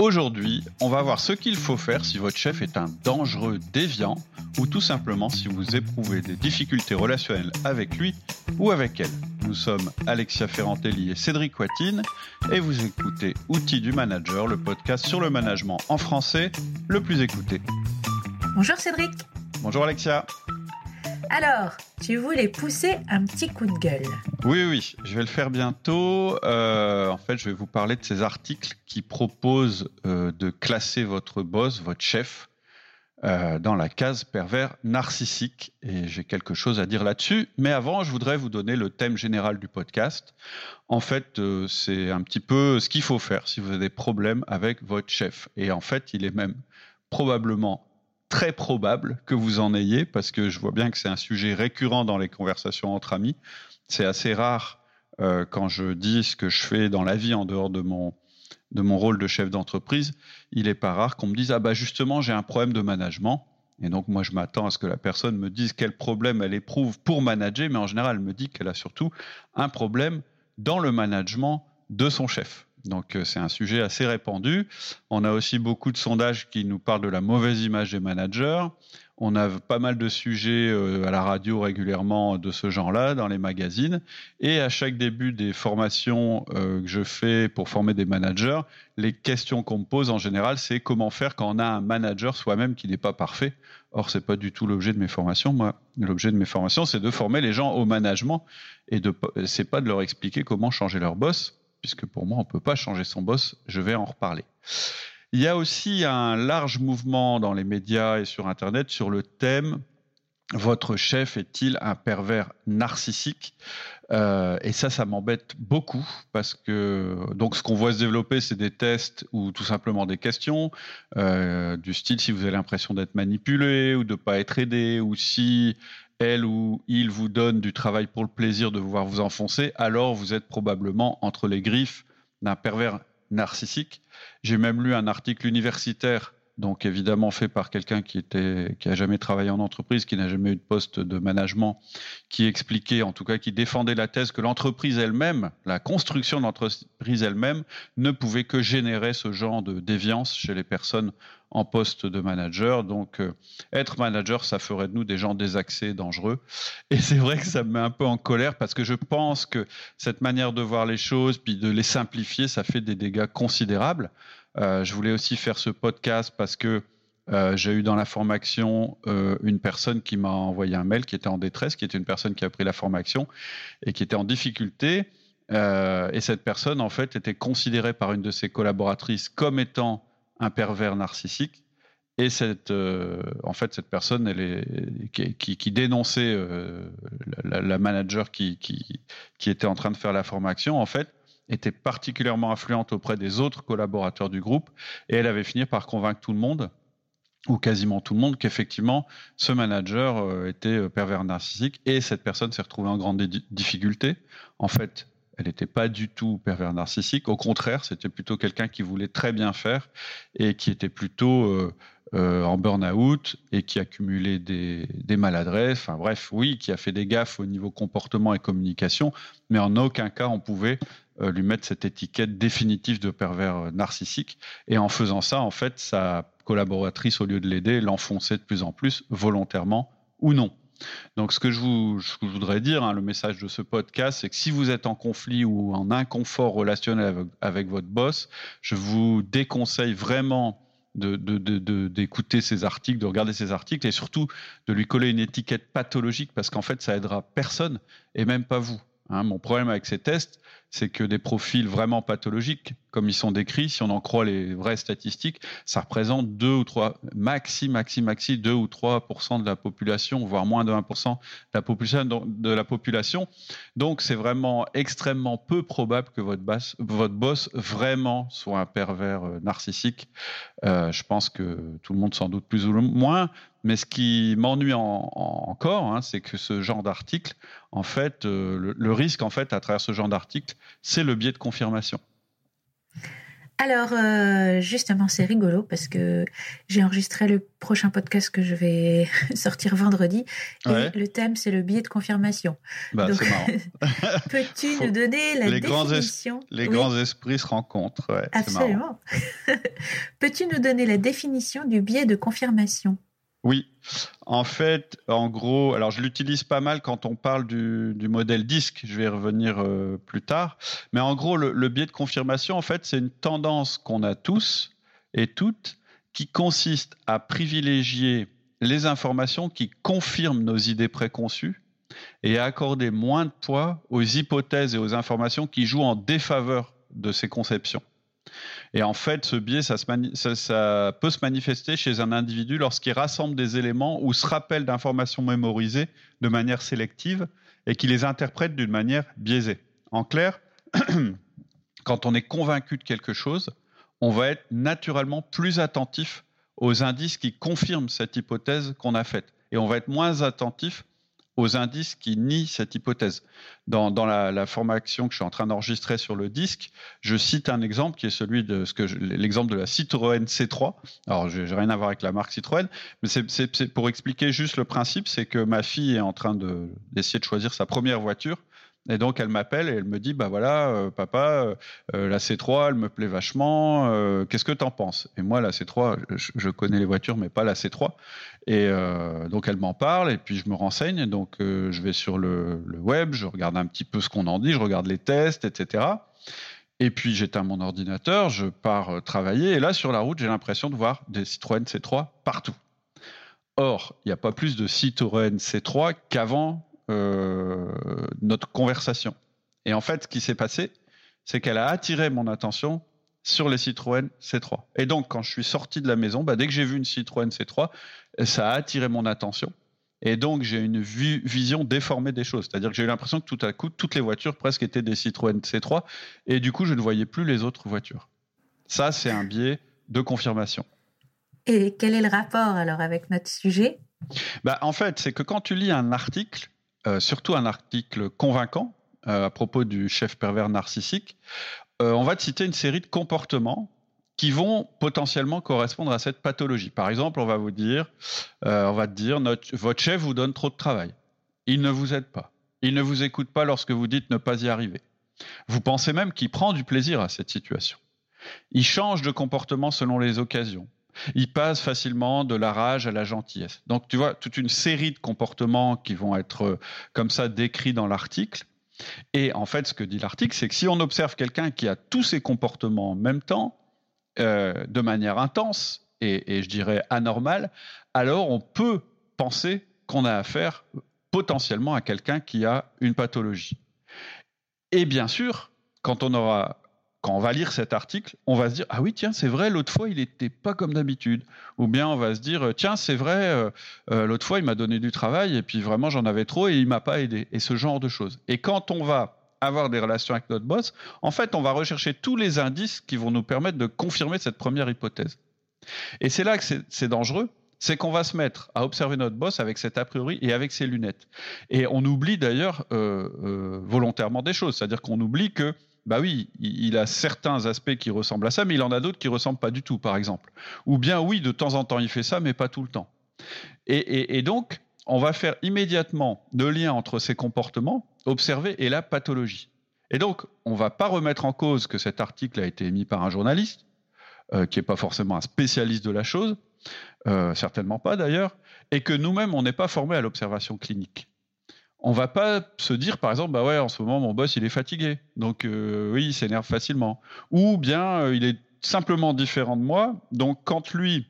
Aujourd'hui, on va voir ce qu'il faut faire si votre chef est un dangereux déviant ou tout simplement si vous éprouvez des difficultés relationnelles avec lui ou avec elle. Nous sommes Alexia Ferrantelli et Cédric Watine et vous écoutez Outils du manager, le podcast sur le management en français le plus écouté. Bonjour Cédric. Bonjour Alexia. Alors, tu voulais pousser un petit coup de gueule. Oui, oui, je vais le faire bientôt. Euh, en fait, je vais vous parler de ces articles qui proposent euh, de classer votre boss, votre chef, euh, dans la case pervers narcissique. Et j'ai quelque chose à dire là-dessus. Mais avant, je voudrais vous donner le thème général du podcast. En fait, c'est un petit peu ce qu'il faut faire si vous avez des problèmes avec votre chef. Et en fait, il est même probablement très probable que vous en ayez, parce que je vois bien que c'est un sujet récurrent dans les conversations entre amis. C'est assez rare euh, quand je dis ce que je fais dans la vie en dehors de mon de mon rôle de chef d'entreprise. Il est pas rare qu'on me dise ah bah justement j'ai un problème de management. Et donc moi je m'attends à ce que la personne me dise quel problème elle éprouve pour manager, mais en général elle me dit qu'elle a surtout un problème dans le management de son chef. Donc euh, c'est un sujet assez répandu. On a aussi beaucoup de sondages qui nous parlent de la mauvaise image des managers. On a pas mal de sujets euh, à la radio régulièrement de ce genre-là, dans les magazines. Et à chaque début des formations euh, que je fais pour former des managers, les questions qu'on me pose en général, c'est comment faire quand on a un manager soi-même qui n'est pas parfait. Or, c'est pas du tout l'objet de mes formations. Moi, l'objet de mes formations, c'est de former les gens au management et de, c'est pas de leur expliquer comment changer leur boss puisque pour moi, on ne peut pas changer son boss, je vais en reparler. Il y a aussi un large mouvement dans les médias et sur Internet sur le thème votre chef est-il un pervers narcissique euh, Et ça, ça m'embête beaucoup parce que donc ce qu'on voit se développer, c'est des tests ou tout simplement des questions euh, du style si vous avez l'impression d'être manipulé ou de pas être aidé ou si elle ou il vous donne du travail pour le plaisir de voir vous enfoncer, alors vous êtes probablement entre les griffes d'un pervers narcissique. J'ai même lu un article universitaire donc évidemment fait par quelqu'un qui était qui a jamais travaillé en entreprise, qui n'a jamais eu de poste de management, qui expliquait, en tout cas, qui défendait la thèse que l'entreprise elle-même, la construction de l'entreprise elle-même, ne pouvait que générer ce genre de déviance chez les personnes en poste de manager. Donc euh, être manager, ça ferait de nous des gens désaxés, dangereux. Et c'est vrai que ça me met un peu en colère parce que je pense que cette manière de voir les choses, puis de les simplifier, ça fait des dégâts considérables. Euh, je voulais aussi faire ce podcast parce que euh, j'ai eu dans la formation une personne qui m'a envoyé un mail qui était en détresse, qui était une personne qui a pris la formation et qui était en difficulté. et cette personne, en fait, était considérée par une de ses collaboratrices comme étant un pervers narcissique. Et cette, en fait, cette personne, elle est, qui, dénonçait la, la, manager qui, qui, qui était en train de faire la formation, en fait, était particulièrement influente auprès des autres collaborateurs du groupe et elle avait fini par convaincre tout le monde ou quasiment tout le monde qu'effectivement ce manager euh, était euh, pervers narcissique et cette personne s'est retrouvée en grande difficulté. En fait, elle n'était pas du tout pervers narcissique. Au contraire, c'était plutôt quelqu'un qui voulait très bien faire et qui était plutôt euh, euh, en burn-out et qui accumulait des, maladresses. Enfin bref, oui, qui a fait des gaffes au niveau comportement et communication, mais en aucun cas on pouvait euh, lui mettre cette étiquette définitive de pervers narcissique. Et en faisant ça, en fait, sa collaboratrice, au lieu de l'aider, l'enfonçait de plus en plus, volontairement ou non. Donc, ce que je, voudrais dire, hein, le message de ce podcast, c'est que si vous êtes en conflit ou en inconfort relationnel avec, votre boss, je vous déconseille vraiment d'écouter ces articles, de regarder ces articles et surtout de lui coller une étiquette pathologique parce qu'en fait, ça aidera personne et même pas vous. Hein, mon problème avec ces tests, c'est que des profils vraiment pathologiques, comme ils sont décrits, si on en croit les vraies statistiques, ça représente 2 ou 3, maxi, maxi, maxi, 2 ou 3% de la population, voire moins de 1 de la population. De la population. Donc, c'est vraiment extrêmement peu probable que votre, basse, votre boss vraiment soit un pervers euh, narcissique. Euh, je pense que tout le monde s'en doute plus ou moins. Mais ce qui m'ennuie encore, hein, c'est que ce genre d'article, en fait, euh, le, risque, en fait, à travers ce genre d'article, c'est le biais de confirmation. Alors, euh, justement, c'est rigolo parce que j'ai enregistré le prochain podcast que je vais sortir vendredi. Et le thème, c'est le biais de confirmation. Bah, c'est marrant. Peux-tu nous donner la les définition? grands Les grands esprits se rencontrent. Ouais, Absolument. Peux-tu nous donner la définition du biais de confirmation? Oui, en fait, en gros, alors je l'utilise pas mal quand on parle du, modèle disque, je vais y revenir euh, plus tard, mais en gros, le, biais de confirmation, en fait, c'est une tendance qu'on a tous et toutes qui consiste à privilégier les informations qui confirment nos idées préconçues et à accorder moins de poids aux hypothèses et aux informations qui jouent en défaveur de ces conceptions. Et en fait, ce biais, ça, peut se manifester chez un individu lorsqu'il rassemble des éléments ou se rappelle d'informations mémorisées de manière sélective et qui les interprète d'une manière biaisée. En clair, quand on est convaincu de quelque chose, on va être naturellement plus attentif aux indices qui confirment cette hypothèse qu'on a faite. Et on va être moins attentif aux indices qui nient cette hypothèse. Dans, la, formation que je suis en train d'enregistrer sur le disque, je cite un exemple qui est celui de l'exemple de la Citroën C3. Alors, je n'ai rien à voir avec la marque Citroën, mais c'est pour expliquer juste le principe, c'est que ma fille est en train d'essayer de choisir sa première voiture. Et donc elle m'appelle et elle me dit bah voilà euh, papa euh, la C3 elle me plaît vachement euh, qu'est-ce que tu en penses? Et moi la C3 je, connais les voitures mais pas la C3 et donc elle m'en parle et puis je me renseigne. Donc je vais sur le, web je regarde un petit peu ce qu'on en dit je regarde les tests etc et puis j'éteins mon ordinateur je pars travailler. Et là sur la route j'ai l'impression de voir des Citroën C3 partout. Or, il n'y a pas plus de Citroën C3 qu'avant euh, notre conversation. Et en fait, ce qui s'est passé, c'est qu'elle a attiré mon attention sur les Citroën C3. Et donc, quand je suis sorti de la maison, bah, dès que j'ai vu une Citroën C3, ça a attiré mon attention. Et donc, j'ai une vision déformée des choses. C'est-à-dire que j'ai eu l'impression que tout à coup, toutes les voitures presque étaient des Citroën C3. Et du coup, je ne voyais plus les autres voitures. Ça, c'est un biais de confirmation. Et quel est le rapport alors avec notre sujet? Bah, En fait, c'est que quand tu lis un article, euh, surtout un article convaincant euh, à propos du chef pervers narcissique, euh, on va te citer une série de comportements qui vont potentiellement correspondre à cette pathologie. Par exemple, on va vous dire, on va te dire, votre chef vous donne trop de travail. Il ne vous aide pas. Il ne vous écoute pas lorsque vous dites ne pas y arriver. Vous pensez même qu'il prend du plaisir à cette situation. Il change de comportement selon les occasions. Il passe facilement de la rage à la gentillesse. Donc tu vois, toute une série de comportements qui vont être euh, comme ça décrits dans l'article. Et en fait, ce que dit l'article, c'est que si on observe quelqu'un qui a tous ces comportements en même temps, euh, de manière intense et, je dirais anormale, alors on peut penser qu'on a affaire potentiellement à quelqu'un qui a une pathologie. Et bien sûr, quand on aura quand on va lire cet article, on va se dire ah oui tiens c'est vrai l'autre fois il n'était pas comme d'habitude ou bien on va se dire tiens c'est vrai euh, euh, l'autre fois il m'a donné du travail et puis vraiment j'en avais trop et il m'a pas aidé et ce genre de choses. Et quand on va avoir des relations avec notre boss, en fait on va rechercher tous les indices qui vont nous permettre de confirmer cette première hypothèse. Et c'est là que c'est dangereux, c'est qu'on va se mettre à observer notre boss avec cet a priori et avec ses lunettes. Et on oublie d'ailleurs euh, volontairement des choses, c'est-à-dire qu'on oublie que bah oui, il a certains aspects qui ressemblent à ça, mais il en a d'autres qui ressemblent pas du tout, par exemple. Ou bien oui, de temps en temps il fait ça, mais pas tout le temps. Et, donc, on va faire immédiatement le lien entre ces comportements observés et la pathologie. Et donc, on va pas remettre en cause que cet article a été émis par un journaliste, euh, qui n'est pas forcément un spécialiste de la chose, euh, certainement pas d'ailleurs, et que nous-mêmes, on n'est pas formés à l'observation clinique on va pas se dire par exemple bah ouais en ce moment mon boss il est fatigué donc euh, oui il s'énerve facilement ou bien euh, il est simplement différent de moi donc quand lui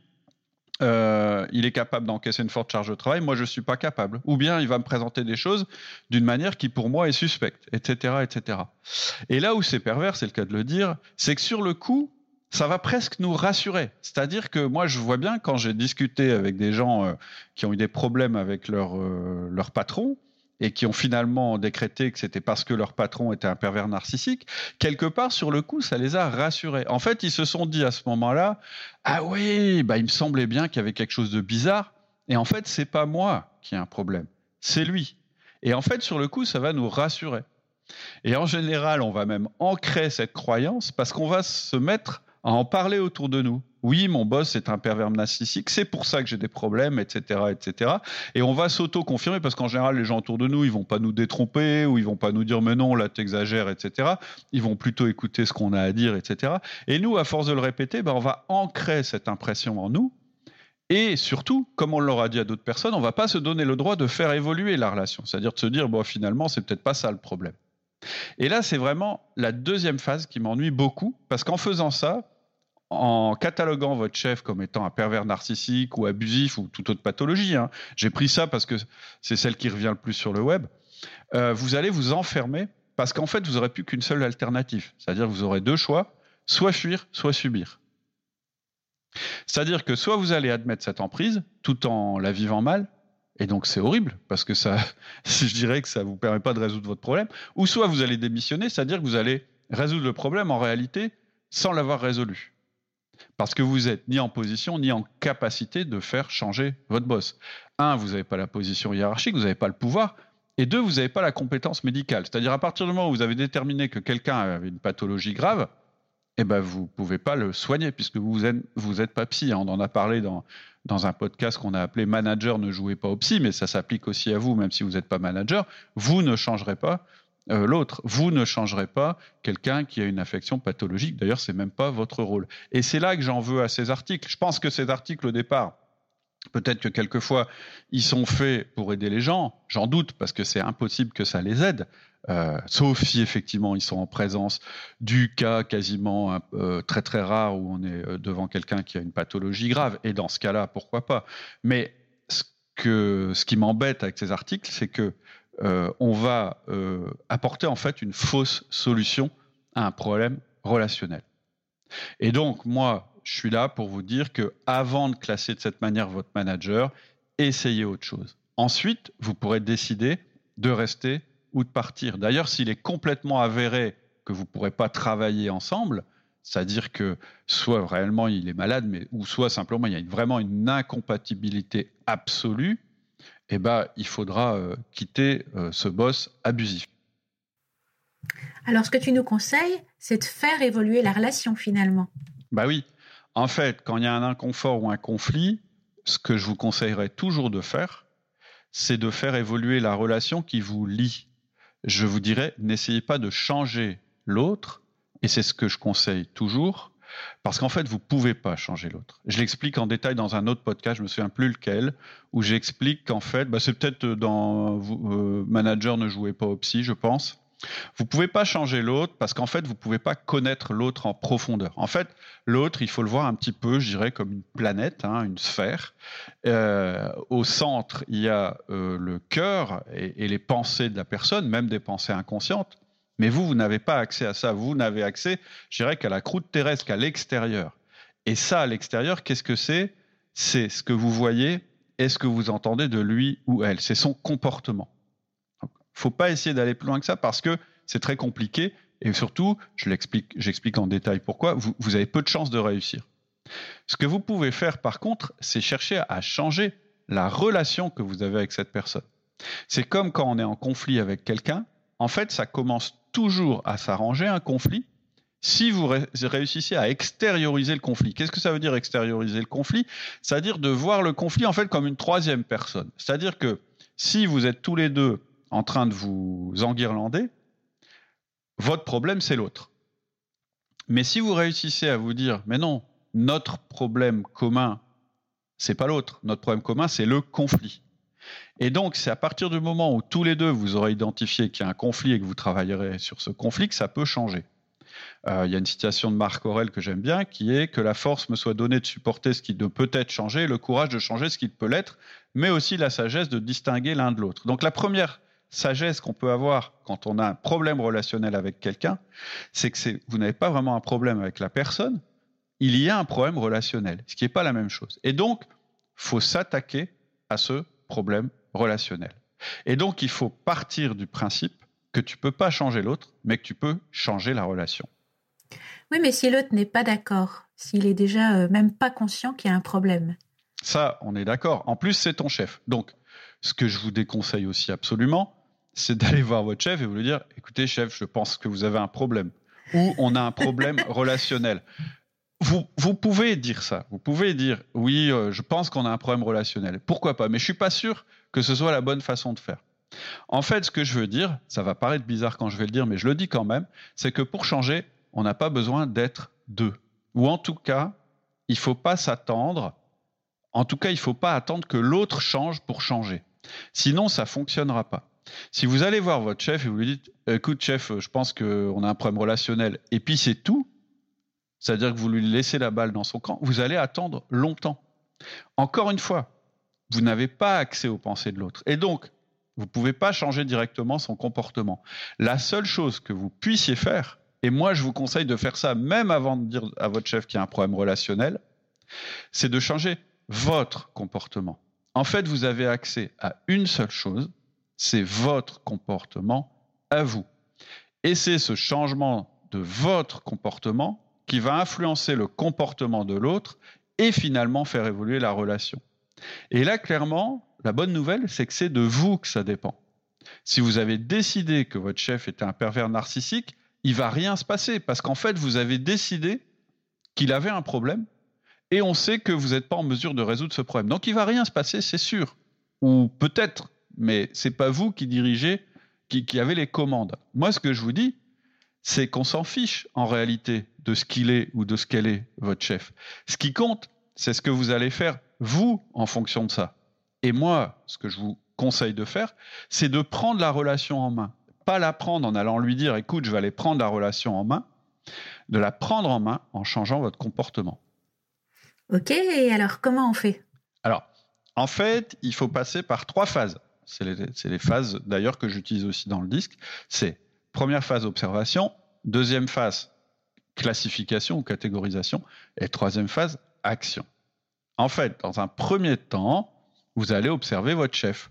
euh, il est capable d'encaisser une forte charge de travail, moi je suis pas capable. Ou bien il va me présenter des choses d'une manière qui pour moi est suspecte, etc., etc. Et là où c'est pervers, c'est le cas de le dire, c'est que sur le coup, ça va presque nous rassurer. C'est-à-dire que moi, je vois bien quand j'ai discuté avec des gens qui ont eu des problèmes avec leur, leur patron, et qui ont finalement décrété que c'était parce que leur patron était un pervers narcissique, quelque part sur le coup, ça les a rassurés. En fait, ils se sont dit à ce moment-là, ah oui, bah il me semblait bien qu'il y avait quelque chose de bizarre, et en fait, c'est pas moi qui ai un problème, c'est lui. Et en fait, sur le coup, ça va nous rassurer. Et en général, on va même ancrer cette croyance parce qu'on va se mettre à en parler autour de nous oui, mon boss est un pervers narcissique, c'est pour ça que j'ai des problèmes, etc., etc. Et on va s'auto-confirmer parce qu'en général, les gens autour de nous, ils vont pas nous détromper ou ils vont pas nous dire mais non, là t'exagères, etc. Ils vont plutôt écouter ce qu'on a à dire, etc. Et nous, à force de le répéter, ben, on va ancrer cette impression en nous. Et surtout, comme on l'aura dit à d'autres personnes, on va pas se donner le droit de faire évoluer la relation, c'est-à-dire de se dire bon, finalement, c'est peut-être pas ça le problème. Et là, c'est vraiment la deuxième phase qui m'ennuie beaucoup parce qu'en faisant ça, en cataloguant votre chef comme étant un pervers narcissique ou abusif ou toute autre pathologie, hein, j'ai pris ça parce que c'est celle qui revient le plus sur le web, euh, vous allez vous enfermer parce qu'en fait, vous n'aurez plus qu'une seule alternative. C'est-à-dire vous aurez deux choix, soit fuir, soit subir. C'est-à-dire que soit vous allez admettre cette emprise tout en la vivant mal, et donc c'est horrible parce que ça, je dirais que ça vous permet pas de résoudre votre problème, ou soit vous allez démissionner, c'est-à-dire que vous allez résoudre le problème en réalité sans l'avoir résolu. Parce que vous êtes ni en position ni en capacité de faire changer votre boss. Un, vous n'avez pas la position hiérarchique, vous n'avez pas le pouvoir. Et deux, vous n'avez pas la compétence médicale. C'est-à-dire à partir du moment où vous avez déterminé que quelqu'un avait une pathologie grave, eh ben vous ne pouvez pas le soigner puisque vous n'êtes vous êtes pas psy. On en a parlé dans, dans un podcast qu'on a appelé Manager ne jouez pas au psy, mais ça s'applique aussi à vous, même si vous n'êtes pas manager. Vous ne changerez pas euh, l'autre. Vous ne changerez pas quelqu'un qui a une affection pathologique. D'ailleurs, c'est même pas votre rôle. Et c'est là que j'en veux à ces articles. Je pense que ces articles, au départ, Peut-être que quelquefois, ils sont faits pour aider les gens, j'en doute, parce que c'est impossible que ça les aide, euh, sauf si effectivement ils sont en présence du cas quasiment euh, très très rare où on est devant quelqu'un qui a une pathologie grave, et dans ce cas-là, pourquoi pas? Mais ce, que, ce qui m'embête avec ces articles, c'est que euh, on va euh, apporter en fait une fausse solution à un problème relationnel. Et donc moi, je suis là pour vous dire que avant de classer de cette manière votre manager, essayez autre chose. Ensuite, vous pourrez décider de rester ou de partir. D'ailleurs, s'il est complètement avéré que vous ne pourrez pas travailler ensemble, c'est-à-dire que soit réellement il est malade, mais ou soit simplement il y a vraiment une incompatibilité absolue, eh ben, il faudra euh, quitter euh, ce boss abusif. Alors, ce que tu nous conseilles, c'est de faire évoluer la relation finalement. Bah oui. En fait, quand il y a un inconfort ou un conflit, ce que je vous conseillerais toujours de faire, c'est de faire évoluer la relation qui vous lie. Je vous dirais, n'essayez pas de changer l'autre, et c'est ce que je conseille toujours, parce qu'en fait, vous pouvez pas changer l'autre. Je l'explique en détail dans un autre podcast, je me souviens plus lequel, où j'explique qu'en fait, bah, c'est peut-être dans euh, Manager ne jouez pas au psy, je pense. Vous pouvez pas changer l'autre parce qu'en fait, vous pouvez pas connaître l'autre en profondeur. En fait, l'autre, il faut le voir un petit peu, je dirais, comme une planète, hein, une sphère. Euh, au centre, il y a euh, le cœur et, les pensées de la personne, même des pensées inconscientes. Mais vous, vous n'avez pas accès à ça. Vous n'avez accès, je dirais, qu'à la croûte terrestre, qu'à l'extérieur. Et ça, à l'extérieur, qu'est-ce que c'est? C'est ce que vous voyez et ce que vous entendez de lui ou elle. C'est son comportement. Il faut pas essayer d'aller plus loin que ça parce que c'est très compliqué. Et surtout, je l'explique, j'explique en détail pourquoi, vous, vous avez peu de chances de réussir. Ce que vous pouvez faire, par contre, c'est chercher à changer la relation que vous avez avec cette personne. C'est comme quand on est en conflit avec quelqu'un, en fait, ça commence toujours à s'arranger un conflit si vous réussissez à extérioriser le conflit. Qu'est-ce que ça veut dire extérioriser le conflit? C'est-à-dire de voir le conflit en fait comme une troisième personne. C'est-à-dire que si vous êtes tous les deux en train de vous enguirlander, votre problème c'est l'autre. Mais si vous réussissez à vous dire mais non, notre problème commun c'est pas l'autre, notre problème commun c'est le conflit. Et donc, c'est à partir du moment où tous les deux vous aurez identifié qu'il y a un conflit et que vous travaillerez sur ce conflit que ça peut changer. Euh, il y a une citation de Marc Aurel que j'aime bien qui est que la force me soit donnée de supporter ce qui ne peut être changé, le courage de changer ce qui peut l'être, mais aussi la sagesse de distinguer l'un de l'autre. Donc la première sagesse qu'on peut avoir quand on a un problème relationnel avec quelqu'un, c'est que vous n'avez pas vraiment un problème avec la personne, il y a un problème relationnel, ce qui n'est pas la même chose. Et donc, faut s'attaquer à ce problème relationnel. Et donc, il faut partir du principe que tu peux pas changer l'autre, mais que tu peux changer la relation. Oui, mais si l'autre n'est pas d'accord, s'il est déjà euh, même pas conscient qu'il y a un problème. Ça, on est d'accord. En plus, c'est ton chef. Donc, ce que je vous déconseille aussi absolument, c'est d'aller voir votre chef et vous lui dire, écoutez, chef, je pense que vous avez un problème. Ou on a un problème relationnel. Vous, vous, pouvez dire ça. Vous pouvez dire, oui, euh, je pense qu'on a un problème relationnel. Pourquoi pas? Mais je suis pas sûr que ce soit la bonne façon de faire. En fait, ce que je veux dire, ça va paraître bizarre quand je vais le dire, mais je le dis quand même, c'est que pour changer, on n'a pas besoin d'être deux. Ou en tout cas, il ne faut pas s'attendre, en tout cas, il ne faut pas attendre que l'autre change pour changer. Sinon, ça ne fonctionnera pas. Si vous allez voir votre chef et vous lui dites, écoute chef, je pense qu'on a un problème relationnel, et puis c'est tout, c'est-à-dire que vous lui laissez la balle dans son camp, vous allez attendre longtemps. Encore une fois, vous n'avez pas accès aux pensées de l'autre. Et donc, vous ne pouvez pas changer directement son comportement. La seule chose que vous puissiez faire, et moi je vous conseille de faire ça même avant de dire à votre chef qu'il y a un problème relationnel, c'est de changer votre comportement. En fait, vous avez accès à une seule chose, c'est votre comportement à vous. Et c'est ce changement de votre comportement qui va influencer le comportement de l'autre et finalement faire évoluer la relation. Et là, clairement, la bonne nouvelle, c'est que c'est de vous que ça dépend. Si vous avez décidé que votre chef était un pervers narcissique, il va rien se passer parce qu'en fait, vous avez décidé qu'il avait un problème et on sait que vous n'êtes pas en mesure de résoudre ce problème. Donc, il va rien se passer, c'est sûr. Ou peut-être, mais c'est pas vous qui dirigez, qui, qui avez les commandes. Moi, ce que je vous dis, c'est qu'on s'en fiche en réalité de ce qu'il est ou de ce qu'elle est, votre chef. Ce qui compte, c'est ce que vous allez faire, vous, en fonction de ça. Et moi, ce que je vous conseille de faire, c'est de prendre la relation en main. Pas la prendre en allant lui dire, écoute, je vais aller prendre la relation en main, de la prendre en main en changeant votre comportement. Ok, et alors comment on fait? Alors, en fait, il faut passer par trois phases. C'est les, phases d'ailleurs que j'utilise aussi dans le disque. C'est première phase observation, deuxième phase classification ou catégorisation, et troisième phase action. En fait, dans un premier temps, vous allez observer votre chef,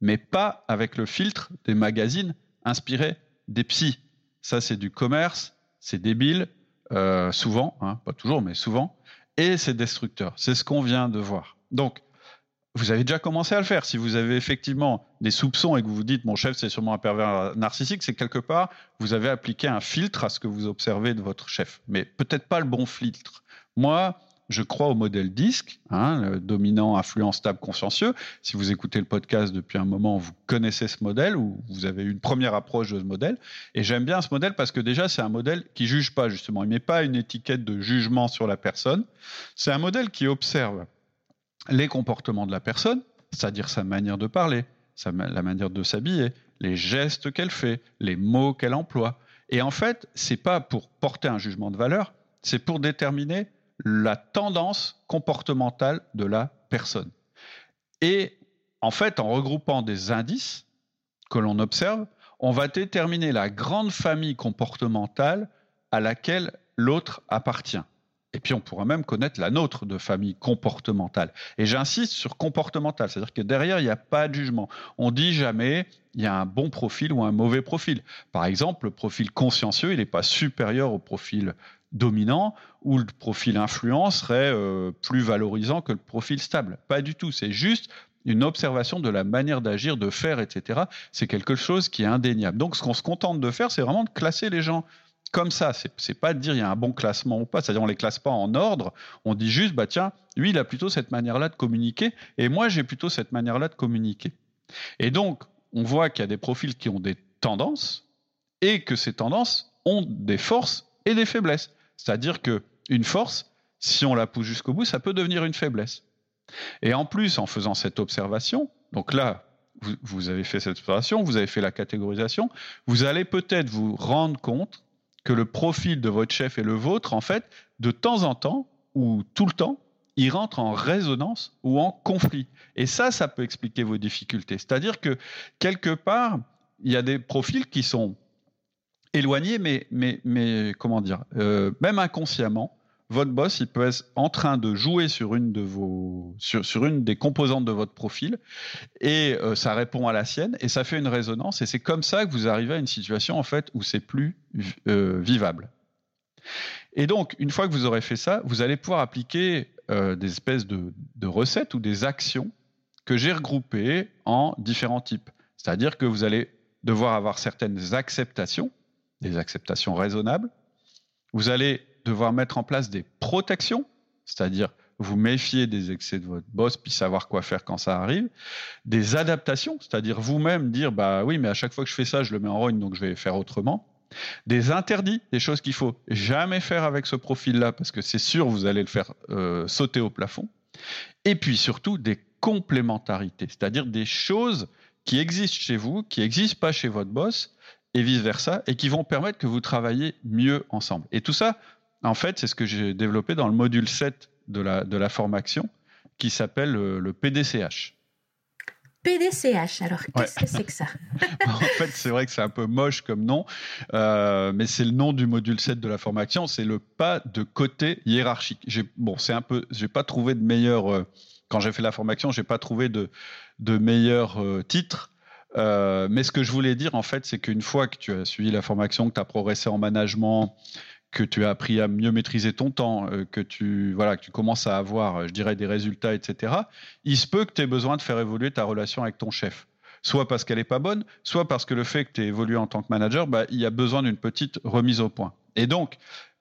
mais pas avec le filtre des magazines inspirés des psys. Ça, c'est du commerce, c'est débile, euh, souvent, hein, pas toujours, mais souvent, et c'est destructeur. C'est ce qu'on vient de voir. Donc, vous avez déjà commencé à le faire. Si vous avez effectivement des soupçons et que vous vous dites mon chef c'est sûrement un pervers narcissique, c'est quelque part vous avez appliqué un filtre à ce que vous observez de votre chef, mais peut-être pas le bon filtre. Moi, je crois au modèle disque, hein, dominant, influent, stable, consciencieux. Si vous écoutez le podcast depuis un moment, vous connaissez ce modèle ou vous avez une première approche de ce modèle. Et j'aime bien ce modèle parce que déjà, c'est un modèle qui juge pas, justement. Il met pas une étiquette de jugement sur la personne. C'est un modèle qui observe les comportements de la personne, c'est-à-dire sa manière de parler, la manière de s'habiller, les gestes qu'elle fait, les mots qu'elle emploie. Et en fait, c'est pas pour porter un jugement de valeur, c'est pour déterminer la tendance comportementale de la personne. Et en fait, en regroupant des indices que l'on observe, on va déterminer la grande famille comportementale à laquelle l'autre appartient. Et puis on pourra même connaître la nôtre de famille comportementale. Et j'insiste sur comportemental, c'est-à-dire que derrière, il n'y a pas de jugement. On dit jamais il y a un bon profil ou un mauvais profil. Par exemple, le profil consciencieux, il n'est pas supérieur au profil dominant ou le profil influent serait euh, plus valorisant que le profil stable. Pas du tout, c'est juste une observation de la manière d'agir, de faire, etc. C'est quelque chose qui est indéniable. Donc ce qu'on se contente de faire, c'est vraiment de classer les gens comme ça. C'est pas de dire il y a un bon classement ou pas. C'est-à-dire on les classe pas en ordre. On dit juste bah tiens, lui il a plutôt cette manière-là de communiquer et moi j'ai plutôt cette manière-là de communiquer. Et donc on voit qu'il y a des profils qui ont des tendances et que ces tendances ont des forces et des faiblesses. C'est-à-dire que une force, si on la pousse jusqu'au bout, ça peut devenir une faiblesse. Et en plus, en faisant cette observation, donc là, vous, vous avez fait cette observation, vous avez fait la catégorisation, vous allez peut-être vous rendre compte que le profil de votre chef et le vôtre, en fait, de temps en temps, ou tout le temps, il rentre en résonance ou en conflit. Et ça, ça peut expliquer vos difficultés. C'est-à-dire que quelque part, il y a des profils qui sont éloignés, mais, mais, mais comment dire, euh, même inconsciemment, votre boss, il peut être en train de jouer sur une de vos, sur, sur une des composantes de votre profil, et euh, ça répond à la sienne, et ça fait une résonance, et c'est comme ça que vous arrivez à une situation en fait où c'est plus euh, vivable. Et donc, une fois que vous aurez fait ça, vous allez pouvoir appliquer des espèces de recettes ou des actions que j'ai regroupées en différents types. C'est-à-dire que vous allez devoir avoir certaines acceptations, des acceptations raisonnables. Vous allez devoir mettre en place des protections, c'est-à-dire vous méfier des excès de votre boss puis savoir quoi faire quand ça arrive, des adaptations, c'est-à-dire vous-même dire bah oui mais à chaque fois que je fais ça je le mets en rogne donc je vais faire autrement, des interdits, des choses qu'il faut jamais faire avec ce profil-là parce que c'est sûr vous allez le faire euh, sauter au plafond, et puis surtout des complémentarités, c'est-à-dire des choses qui existent chez vous, qui n'existent pas chez votre boss et vice-versa, et qui vont permettre que vous travaillez mieux ensemble. Et tout ça, en fait, c'est ce que j'ai développé dans le module 7 de la, de la formation qui s'appelle le, PDCH. PDCH, alors qu'est-ce que c'est que ça? En fait, c'est vrai que c'est un peu moche comme nom, euh, mais c'est le nom du module 7 de la formation, c'est le pas de côté hiérarchique. Bon, c'est un peu, j'ai pas trouvé de meilleur, euh, quand j'ai fait la formation, j'ai pas trouvé de, de meilleur euh, titre. Mais ce que je voulais dire, en fait, c'est qu'une fois que tu as suivi la formation, que tu as progressé en management, que tu as appris à mieux maîtriser ton temps, euh, que tu voilà, que tu commences à avoir, euh, je dirais, des résultats, etc. Il se peut que tu aies besoin de faire évoluer ta relation avec ton chef. Soit parce qu'elle n'est pas bonne, soit parce que le fait que tu aies évolué en tant que manager, bah, il y a besoin d'une petite remise au point. Et donc,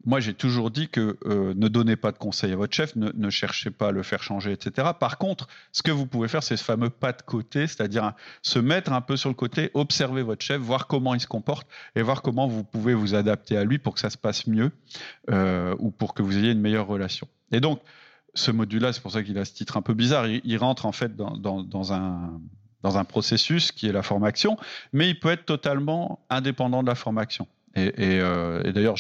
moi, j'ai toujours dit que euh, ne donnez pas de conseils à votre chef, ne, cherchez pas à le faire changer, etc. Par contre, ce que vous pouvez faire, c'est ce fameux pas de côté, c'est-à-dire se mettre un peu sur le côté, observer votre chef, voir comment il se comporte et voir comment vous pouvez vous adapter à lui pour que ça se passe mieux euh, ou pour que vous ayez une meilleure relation. Et donc, ce module-là, c'est pour ça qu'il a ce titre un peu bizarre, il, rentre en fait dans, un dans un processus qui est la formation, mais il peut être totalement indépendant de la formation. Euh, et, d'ailleurs,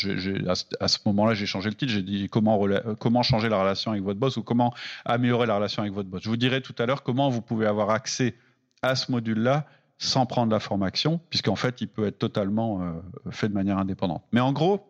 à, ce moment-là, j'ai changé le titre. J'ai dit comment, changer la relation avec votre boss ou comment améliorer la relation avec votre boss? Je vous dirai tout à l'heure comment vous pouvez avoir accès à ce module-là sans prendre la formation, puisqu'en fait, il peut être totalement euh, fait de manière indépendante. Mais en gros,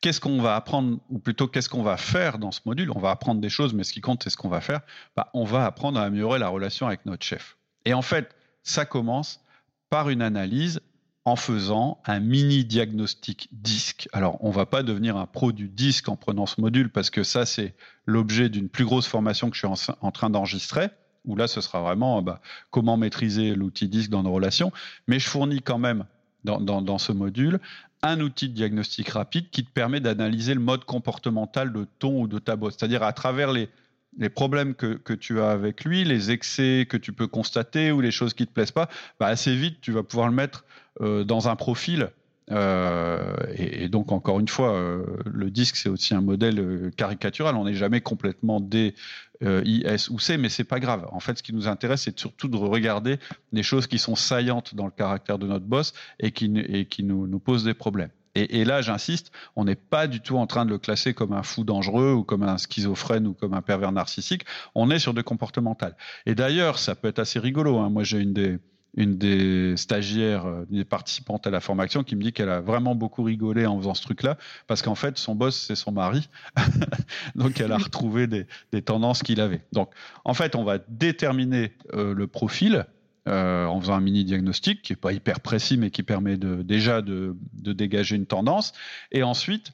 qu'est-ce qu'on va apprendre, ou plutôt qu'est-ce qu'on va faire dans ce module? On va apprendre des choses, mais ce qui compte, c'est ce qu'on va faire. Bah, on va apprendre à améliorer la relation avec notre chef. Et en fait, ça commence par une analyse en faisant un mini diagnostic disque. Alors, on va pas devenir un pro du disque en prenant ce module parce que ça, c'est l'objet d'une plus grosse formation que je suis en, train d'enregistrer où là, ce sera vraiment bah, comment maîtriser l'outil disque dans nos relations. Mais je fournis quand même dans, ce module un outil de diagnostic rapide qui te permet d'analyser le mode comportemental de ton ou de ta bosse. C'est-à-dire à travers les, les problèmes que, que, tu as avec lui, les excès que tu peux constater ou les choses qui te plaisent pas, bah assez vite, tu vas pouvoir le mettre euh, dans un profil. Euh, et, donc encore une fois, euh, le disque c'est aussi un modèle caricatural. On n'est jamais complètement D, I, S ou C, mais c'est pas grave. En fait, ce qui nous intéresse, c'est surtout de regarder des choses qui sont saillantes dans le caractère de notre boss et qui, et qui nous, nous posent des problèmes. Et, là, j'insiste, on n'est pas du tout en train de le classer comme un fou dangereux ou comme un schizophrène ou comme un pervers narcissique. On est sur de comportemental. Et d'ailleurs, ça peut être assez rigolo. Hein. Moi, j'ai une des une stagiaires, euh, des participantes à la formation, qui me dit qu'elle a vraiment beaucoup rigolé en faisant ce truc-là, parce qu'en fait, son boss, c'est son mari. Donc, elle a retrouvé des, tendances qu'il avait. Donc, en fait, on va déterminer euh, le profil euh, en faisant un mini diagnostic qui n'est pas hyper précis, mais qui permet déjà de, dégager une tendance. Et ensuite,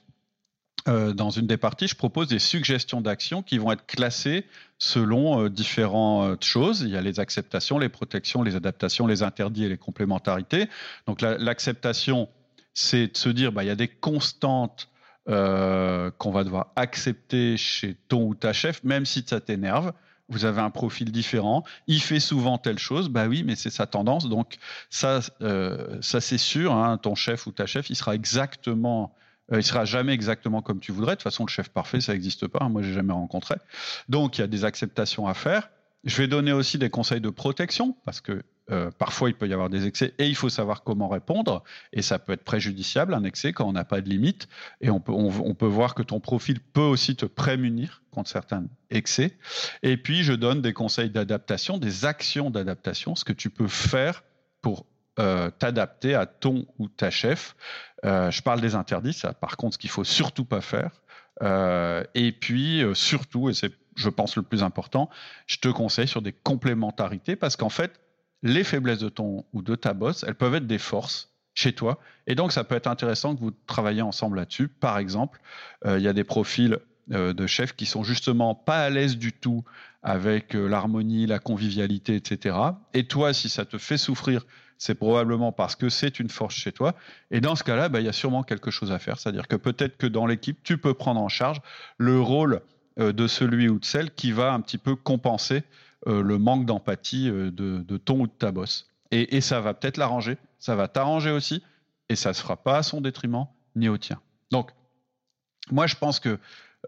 euh, dans une des parties, je propose des suggestions d'action qui vont être classées selon euh, différentes choses. Il y a les acceptations, les protections, les adaptations, les interdits et les complémentarités. Donc l'acceptation, c'est de se dire, bah, il y a des constantes qu'on va devoir accepter chez ton ou ta chef, même si ça t'énerve. Vous avez un profil différent. Il fait souvent telle chose, bah oui, mais c'est sa tendance. Donc ça, ça c'est sûr. Hein, ton chef ou ta chef, il sera exactement euh, il sera jamais exactement comme tu voudrais. De toute façon, le chef parfait, ça n'existe pas. Moi, Moi, j'ai jamais rencontré. Donc, il y a des acceptations à faire. Je vais donner aussi des conseils de protection parce que euh, parfois il peut y avoir des excès et il faut savoir comment répondre. Et ça peut être préjudiciable, un excès, quand on n'a pas de limite. Et on peut, on, peut voir que ton profil peut aussi te prémunir contre certains excès. Et puis, je donne des conseils d'adaptation, des actions d'adaptation, ce que tu peux faire pour euh, t'adapter à ton ou ta chef. Euh, je parle des interdits, ça par contre ce qu'il faut surtout pas faire. Et puis surtout, et c'est je pense le plus important, je te conseille sur des complémentarités parce qu'en fait, les faiblesses de ton ou de ta boss, elles peuvent être des forces chez toi. Et donc, ça peut être intéressant que vous travailliez ensemble là-dessus. Par exemple, il y a des profils de chefs qui sont justement pas à l'aise du tout avec l'harmonie, la convivialité, etc. Et toi, si ça te fait souffrir c'est probablement parce que c'est une force chez toi. Et dans ce cas-là, bah, il y a sûrement quelque chose à faire. C'est-à-dire que peut-être que dans l'équipe, tu peux prendre en charge le rôle euh, de celui ou de celle qui va un petit peu compenser euh, le manque d'empathie euh, de, ton ou de ta bosse. Et, ça va peut-être l'arranger, ça va t'arranger aussi, et ça ne se fera pas à son détriment ni au tien. Donc, moi, je pense que.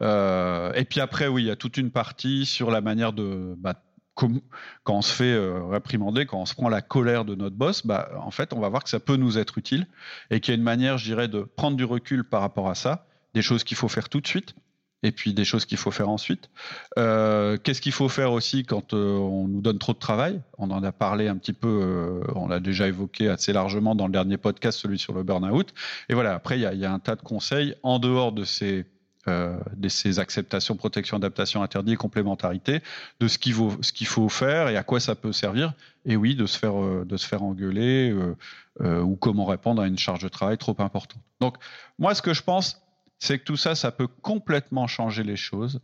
et puis après, oui, il y a toute une partie sur la manière de. Bah, quand on se fait euh, réprimander, quand on se prend la colère de notre boss, bah, en fait, on va voir que ça peut nous être utile et qu'il y a une manière, je dirais, de prendre du recul par rapport à ça, des choses qu'il faut faire tout de suite et puis des choses qu'il faut faire ensuite. Euh, qu'est-ce qu'il faut faire aussi quand euh, on nous donne trop de travail? On en a parlé un petit peu, on l'a déjà évoqué assez largement dans le dernier podcast, celui sur le burn-out. Et voilà, après, il y y a, un tas de conseils en dehors de ces euh, de ces acceptations, protection, adaptation, interdit et complémentarité, de ce qu'il faut, qu'il faut faire et à quoi ça peut servir. Et oui, de se faire, euh, de se faire engueuler euh, ou comment répondre à une charge de travail trop importante. Donc, moi, ce que je pense, c'est que tout ça, ça peut complètement changer les choses.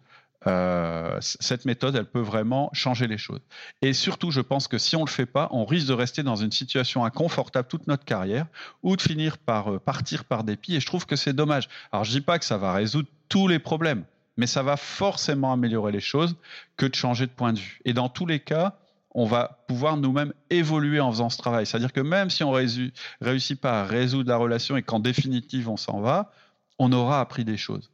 Euh, cette méthode, elle peut vraiment changer les choses. Et surtout, je pense que si on ne le fait pas, on risque de rester dans une situation inconfortable toute notre carrière ou de finir par euh, partir par dépit. Et je trouve que c'est dommage. Alors, je dis pas que ça va résoudre tous les problèmes, mais ça va forcément améliorer les choses que de changer de point de vue. Et dans tous les cas, on va pouvoir nous-mêmes évoluer en faisant ce travail. C'est-à-dire que même si on réussit pas à résoudre la relation et qu'en définitive on s'en va, on aura appris des choses.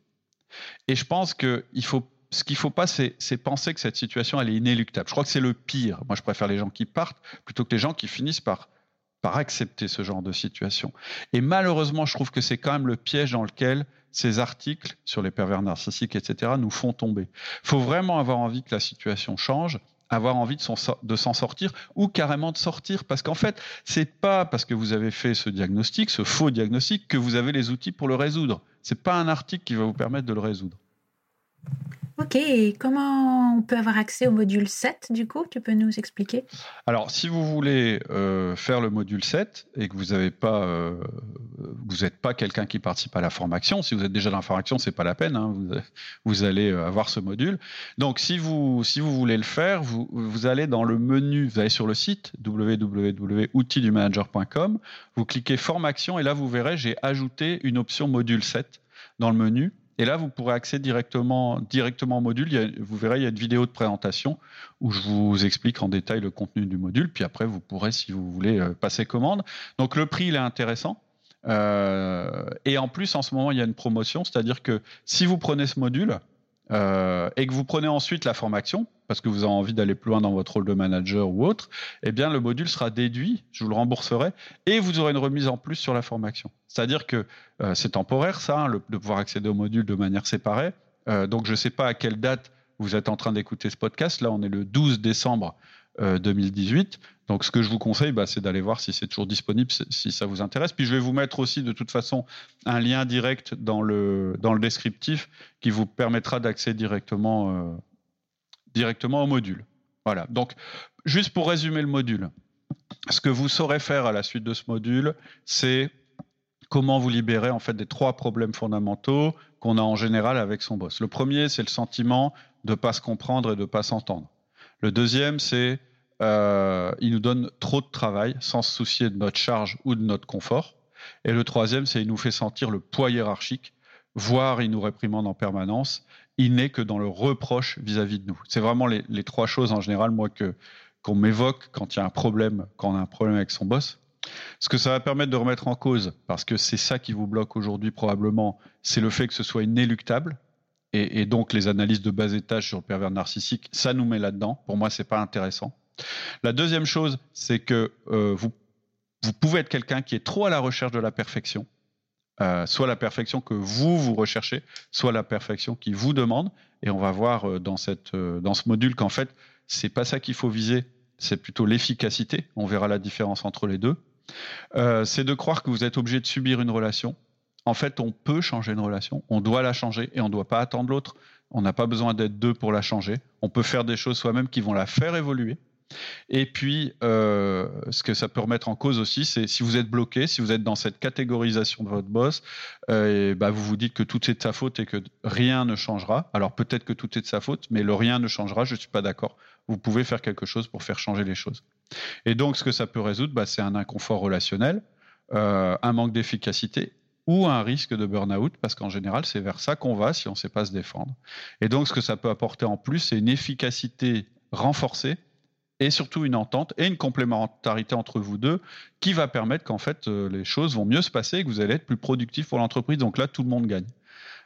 Et je pense faut ce qu'il ne faut pas, c'est penser que cette situation, elle est inéluctable. Je crois que c'est le pire. Moi, je préfère les gens qui partent plutôt que les gens qui finissent par, accepter ce genre de situation. Et malheureusement, je trouve que c'est quand même le piège dans lequel ces articles sur les pervers narcissiques, etc., nous font tomber. Il faut vraiment avoir envie que la situation change, avoir envie de s'en sortir ou carrément de sortir parce qu'en fait c'est pas parce que vous avez fait ce diagnostic ce faux diagnostic que vous avez les outils pour le résoudre c'est pas un article qui va vous permettre de le résoudre Ok, comment on peut avoir accès au module 7 du coup? Tu peux nous expliquer? Alors, si vous voulez euh, faire le module 7 et que vous n'avez pas, euh, vous n'êtes pas quelqu'un qui participe à la formation, si vous êtes déjà dans la formation, c'est pas la peine, hein, vous, allez euh, avoir ce module. Donc, si vous, si vous voulez le faire, vous, vous allez dans le menu, vous allez sur le site www.outildumanager.com, vous cliquez formation et là, vous verrez, j'ai ajouté une option module 7 dans le menu et là, vous pourrez accéder directement, au module. vous verrez, il y a une vidéo de présentation où je vous explique en détail le contenu du module. Puis après, vous pourrez, si vous voulez, euh, passer commande. Donc le prix, il est intéressant. Euh, et en plus, en ce moment, il y a une promotion, c'est-à-dire que si vous prenez ce module, euh, et que vous prenez ensuite la formation, parce que vous avez envie d'aller plus loin dans votre rôle de manager ou autre, eh bien le module sera déduit, je vous le rembourserai, et vous aurez une remise en plus sur la formation. C'est-à-dire que euh, c'est temporaire ça, hein, de pouvoir accéder au module de manière séparée. Euh, donc je ne sais pas à quelle date vous êtes en train d'écouter ce podcast. Là, on est le 12 décembre 2018. Euh, Donc, ce que je vous conseille, bah, c'est d'aller voir si c'est toujours disponible, si ça vous intéresse. Puis, je vais vous mettre aussi, de toute façon, un lien direct dans le, dans le descriptif qui vous permettra d'accéder directement, euh, directement au module. Voilà. Donc, juste pour résumer le module, ce que vous saurez faire à la suite de ce module, c'est comment vous libérer en fait des trois problèmes fondamentaux qu'on a en général avec son boss. Le premier, c'est le sentiment de ne pas se comprendre et de ne pas s'entendre. Le deuxième, c'est euh, il nous donne trop de travail sans se soucier de notre charge ou de notre confort. Et le troisième, c'est il nous fait sentir le poids hiérarchique, voire il nous réprimande en permanence. Il n'est que dans le reproche vis-à-vis de nous. C'est vraiment les, trois choses en général, moi, que qu'on m'évoque quand il y a un problème, quand on a un problème avec son boss. Ce que ça va permettre de remettre en cause, parce que c'est ça qui vous bloque aujourd'hui probablement, c'est le fait que ce soit inéluctable, et, donc les analyses de bas étage sur le pervers narcissique, ça nous met là-dedans. Pour moi, c'est pas intéressant. La deuxième chose, c'est que euh, vous, pouvez être quelqu'un qui est trop à la recherche de la perfection. Euh, soit la perfection que vous vous recherchez, soit la perfection qui vous demande. Et on va voir euh, dans, cette, dans ce module qu'en fait, c'est pas ça qu'il faut viser, c'est plutôt l'efficacité. On verra la différence entre les deux. c'est de croire que vous êtes obligé de subir une relation. En fait, on peut changer une relation, on doit la changer et on ne doit pas attendre l'autre. On n'a pas besoin d'être deux pour la changer. On peut faire des choses soi-même qui vont la faire évoluer. Et puis, euh, ce que ça peut remettre en cause aussi, c'est si vous êtes bloqué, si vous êtes dans cette catégorisation de votre boss, euh, bah vous vous dites que tout est de sa faute et que rien ne changera. Alors peut-être que tout est de sa faute, mais le rien ne changera, je ne suis pas d'accord. Vous pouvez faire quelque chose pour faire changer les choses. Et donc, ce que ça peut résoudre, bah, c'est un inconfort relationnel, euh, un manque d'efficacité ou un risque de burn-out, parce qu'en général, c'est vers ça qu'on va si on ne sait pas se défendre. Et donc, ce que ça peut apporter en plus, c'est une efficacité renforcée et surtout une entente et une complémentarité entre vous deux qui va permettre qu'en fait, euh, les choses vont mieux se passer et que vous allez être plus productif pour l'entreprise. Donc là, tout le monde gagne.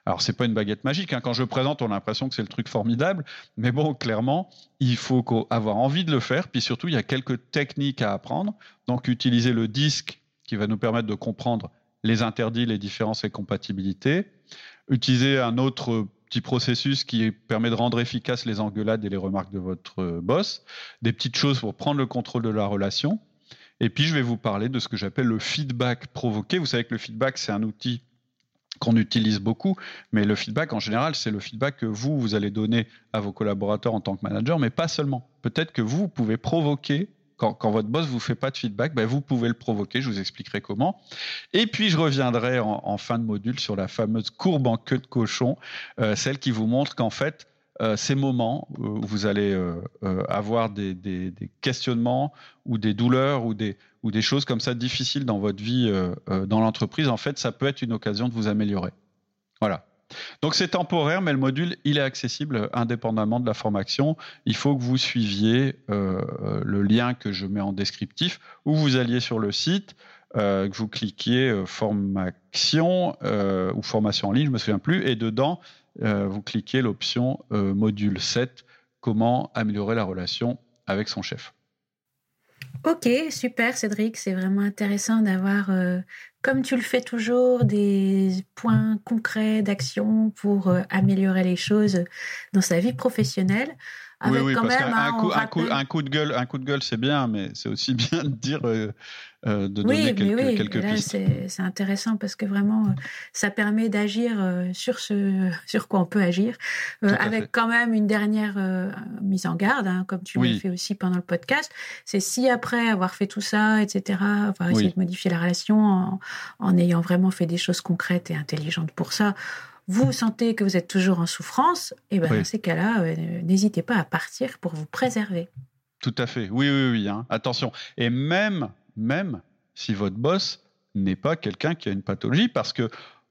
Alors, c'est pas une baguette magique. Hein. Quand je présente, on a l'impression que c'est le truc formidable. Mais bon, clairement, il faut avoir envie de le faire. Puis surtout, il y a quelques techniques à apprendre. Donc, utiliser le disque qui va nous permettre de comprendre les interdits, les différences et compatibilités. Utiliser un autre petit processus qui permet de rendre efficaces les engueulades et les remarques de votre boss. Des petites choses pour prendre le contrôle de la relation. Et puis, je vais vous parler de ce que j'appelle le feedback provoqué. Vous savez que le feedback, c'est un outil qu'on utilise beaucoup, mais le feedback en général, c'est le feedback que vous, vous allez donner à vos collaborateurs en tant que manager, mais pas seulement. Peut-être que vous, vous pouvez provoquer quand, votre boss vous fait pas de feedback, ben vous pouvez le provoquer. Je vous expliquerai comment. Et puis je reviendrai en, fin de module sur la fameuse courbe en queue de cochon, euh, celle qui vous montre qu'en fait euh, ces moments où vous allez euh, avoir des, questionnements ou des douleurs ou des choses comme ça difficiles dans votre vie dans l'entreprise, en fait, ça peut être une occasion de vous améliorer. Voilà. Donc c'est temporaire, mais le module, il est accessible indépendamment de la formation. Il faut que vous suiviez euh, le lien que je mets en descriptif, ou vous alliez sur le site, euh, que vous cliquiez euh, formation ou formation en ligne, je me souviens plus, et dedans, vous cliquez l'option module 7, comment améliorer la relation avec son chef. Ok, super Cédric, c'est vraiment intéressant d'avoir comme tu le fais toujours, des points concrets d'action pour euh, améliorer les choses dans sa vie professionnelle. Avec oui, oui, parce qu'un coup, un, coup, un coup de gueule, un coup de gueule, c'est bien, mais c'est aussi bien de dire euh, euh, de donner quelques, oui. quelques pistes. C'est intéressant parce que vraiment, euh, ça permet d'agir sur ce sur quoi on peut agir, avec quand même une dernière mise en garde, hein, comme tu l'as fait aussi pendant le podcast. C'est si après avoir fait tout ça, etc., va essayer de modifier la relation en, en ayant vraiment fait des choses concrètes et intelligentes pour ça vous sentez que vous êtes toujours en souffrance, et eh ben dans ces cas-là, n'hésitez pas à partir pour vous préserver. Tout à fait. Oui, oui, oui. Hein. Attention. Et même même si votre boss n'est pas quelqu'un qui a une pathologie, parce que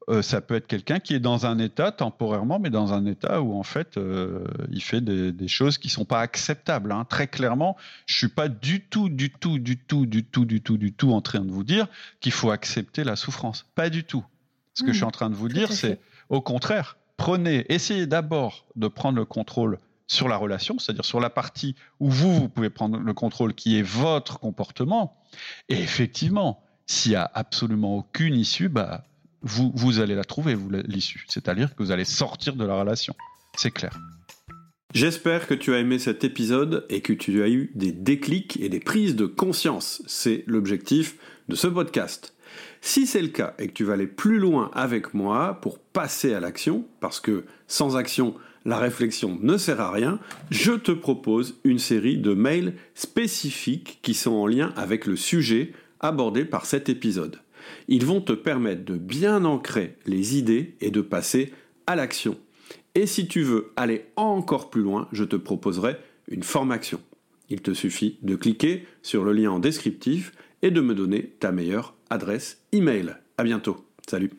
euh, ça peut être quelqu'un qui est dans un état temporairement, mais dans un état où en fait euh, il fait des, choses qui sont pas acceptables. Hein. Très clairement, je suis pas du tout, du tout, du tout, du tout, du tout, du tout en train de vous dire qu'il faut accepter la souffrance. Pas du tout. Ce que je suis en train de vous dire, c'est au contraire, prenez, essayez d'abord de prendre le contrôle sur la relation, c'est-à-dire sur la partie où vous, vous pouvez prendre le contrôle, qui est votre comportement. Et effectivement, s'il n'y a absolument aucune issue, bah, vous, allez la trouver, vous, l'issue. C'est-à-dire que vous allez sortir de la relation. C'est clair. J'espère que tu as aimé cet épisode et que tu as eu des déclics et des prises de conscience. C'est l'objectif de ce podcast. Si c'est le cas et que tu vas aller plus loin avec moi pour passer à l'action, parce que sans action, la réflexion ne sert à rien, je te propose une série de mails spécifiques qui sont en lien avec le sujet abordé par cet épisode. Ils vont te permettre de bien ancrer les idées et de passer à l'action. Et si tu veux aller encore plus loin, je te proposerai une formation. Il te suffit de cliquer sur le lien en descriptif et de me donner ta meilleure adresse email. À bientôt. Salut.